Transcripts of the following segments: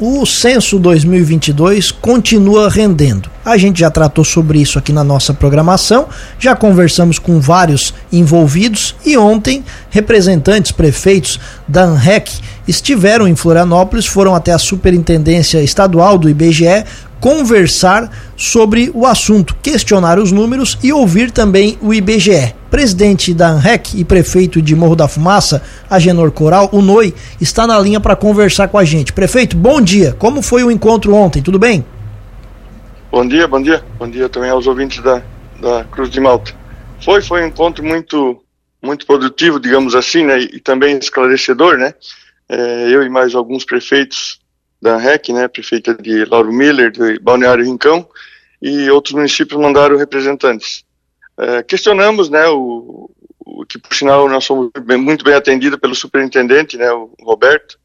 O censo 2022 continua rendendo. A gente já tratou sobre isso aqui na nossa programação, já conversamos com vários envolvidos e ontem representantes, prefeitos da ANREC estiveram em Florianópolis, foram até a Superintendência Estadual do IBGE conversar sobre o assunto, questionar os números e ouvir também o IBGE. Presidente da ANREC e prefeito de Morro da Fumaça, Agenor Coral, o NOI, está na linha para conversar com a gente. Prefeito, bom dia. Como foi o encontro ontem? Tudo bem? Bom dia, bom dia. Bom dia também aos ouvintes da, da Cruz de Malta. Foi, foi um encontro muito, muito produtivo, digamos assim, né? E também esclarecedor, né? É, eu e mais alguns prefeitos da REC, né, prefeita de Lauro Miller, de Balneário Rincão, e outros municípios mandaram representantes. É, questionamos, né, o, o, que por sinal nós somos bem, muito bem atendidos pelo superintendente, né, o Roberto,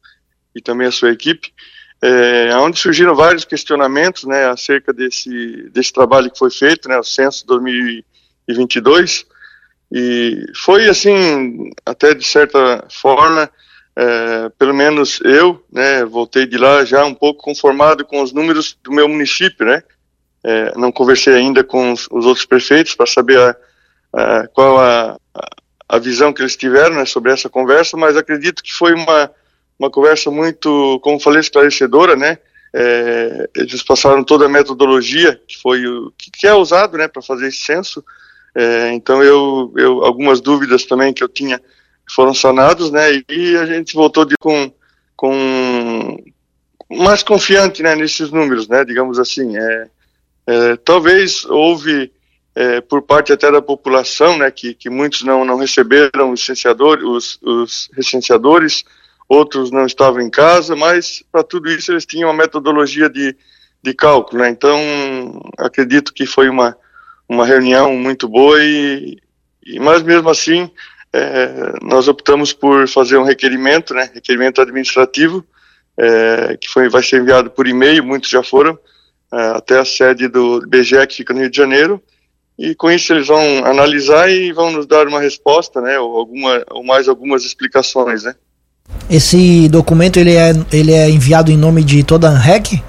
e também a sua equipe, é, onde surgiram vários questionamentos, né, acerca desse, desse trabalho que foi feito, né, o censo 2022, e foi assim, até de certa forma, é, pelo menos eu, né, voltei de lá já um pouco conformado com os números do meu município, né, é, não conversei ainda com os, os outros prefeitos para saber a, a, qual a, a, visão que eles tiveram né, sobre essa conversa, mas acredito que foi uma, uma conversa muito, como falei, esclarecedora, né, é, eles passaram toda a metodologia que foi o que, que é usado, né, para fazer esse censo, é, então eu, eu algumas dúvidas também que eu tinha foram sanados, né? E a gente voltou de, com, com mais confiante, né? Nesses números, né? Digamos assim, é, é talvez houve é, por parte até da população, né? Que, que muitos não não receberam os licenciadores, os, os licenciadores, outros não estavam em casa, mas para tudo isso eles tinham uma metodologia de de cálculo, né? Então acredito que foi uma uma reunião muito boa e, e mas mesmo assim é, nós optamos por fazer um requerimento, né, requerimento administrativo, é, que foi, vai ser enviado por e-mail, muitos já foram, até a sede do BGE, que fica no Rio de Janeiro, e com isso eles vão analisar e vão nos dar uma resposta, né, ou, alguma, ou mais algumas explicações, né. Esse documento ele é, ele é enviado em nome de toda a ANREC?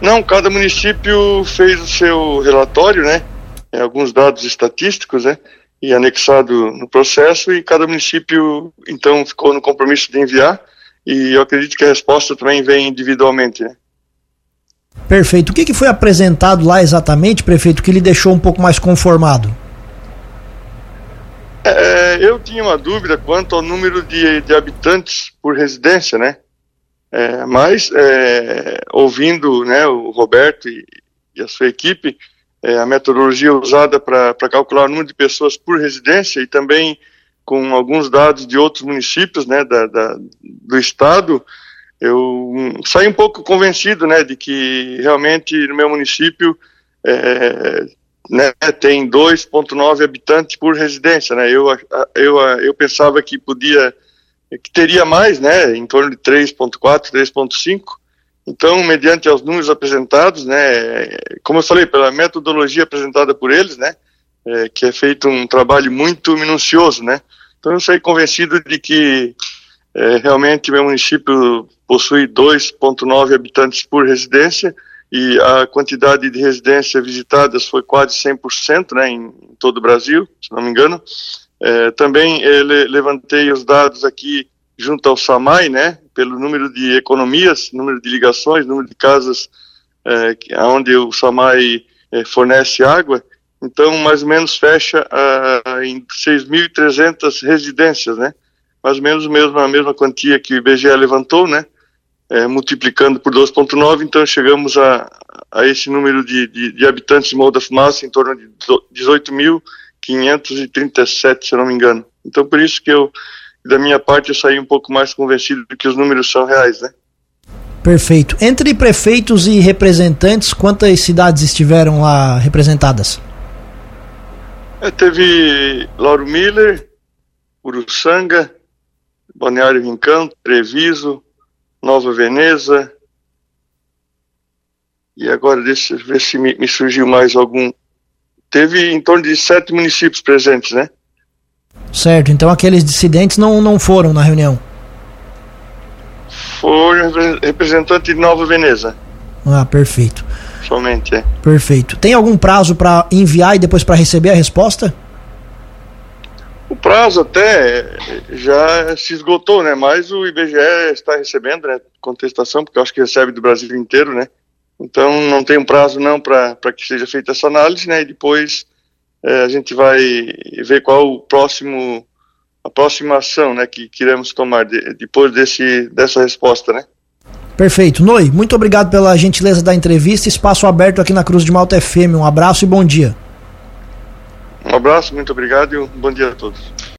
Não, cada município fez o seu relatório, né, alguns dados estatísticos, né, e anexado no processo e cada município então ficou no compromisso de enviar e eu acredito que a resposta também vem individualmente. Né? Perfeito. O que, que foi apresentado lá exatamente, prefeito, que lhe deixou um pouco mais conformado? É, eu tinha uma dúvida quanto ao número de, de habitantes por residência, né? É, mas é, ouvindo né, o Roberto e, e a sua equipe, é, a metodologia usada para calcular o número de pessoas por residência e também com alguns dados de outros municípios né, da, da, do estado, eu saí um pouco convencido né, de que realmente no meu município é, né, tem 2,9 habitantes por residência. Né, eu, eu, eu pensava que podia, que teria mais, né, em torno de 3,4, 3,5, então, mediante os números apresentados, né, como eu falei, pela metodologia apresentada por eles, né, é, que é feito um trabalho muito minucioso, né, então eu saí convencido de que é, realmente meu município possui 2,9 habitantes por residência e a quantidade de residências visitadas foi quase 100%, né, em, todo o Brasil, se não me engano. É, também ele, levantei os dados aqui junto ao SAMAI, né, pelo número de economias, número de ligações, número de casas é, onde o SAMAI é, fornece água, então mais ou menos fecha uh, em 6.300 residências, né? Mais ou menos mesmo, a mesma quantia que o IBGE levantou, né? É, multiplicando por 2,9, então chegamos a, a esse número de, de, de habitantes de Morro da Fumaça, em torno de 18.537, se não me engano. Então por isso que eu da minha parte eu saí um pouco mais convencido de que os números são reais, né? Perfeito. Entre prefeitos e representantes, quantas cidades estiveram lá representadas? É, teve Lauro Miller, Uruçanga, Balneário Rincão, Treviso, Nova Veneza. E agora deixa eu ver se me, me surgiu mais algum. Teve em torno de sete municípios presentes, né? Certo, então aqueles dissidentes não, não foram na reunião. for representante de Nova Veneza. Ah, perfeito. Somente, é. Perfeito. Tem algum prazo para enviar e depois para receber a resposta? O prazo até já se esgotou, né? Mas o IBGE está recebendo né, contestação, porque eu acho que recebe do Brasil inteiro, né? Então não tem um prazo não para que seja feita essa análise, né? E depois é, a gente vai ver qual o próximo a próxima ação, né? Que queremos tomar de, depois desse dessa resposta, né? Perfeito. Noi, muito obrigado pela gentileza da entrevista. Espaço aberto aqui na Cruz de Malta FM. Um abraço e bom dia. Um abraço, muito obrigado e um bom dia a todos.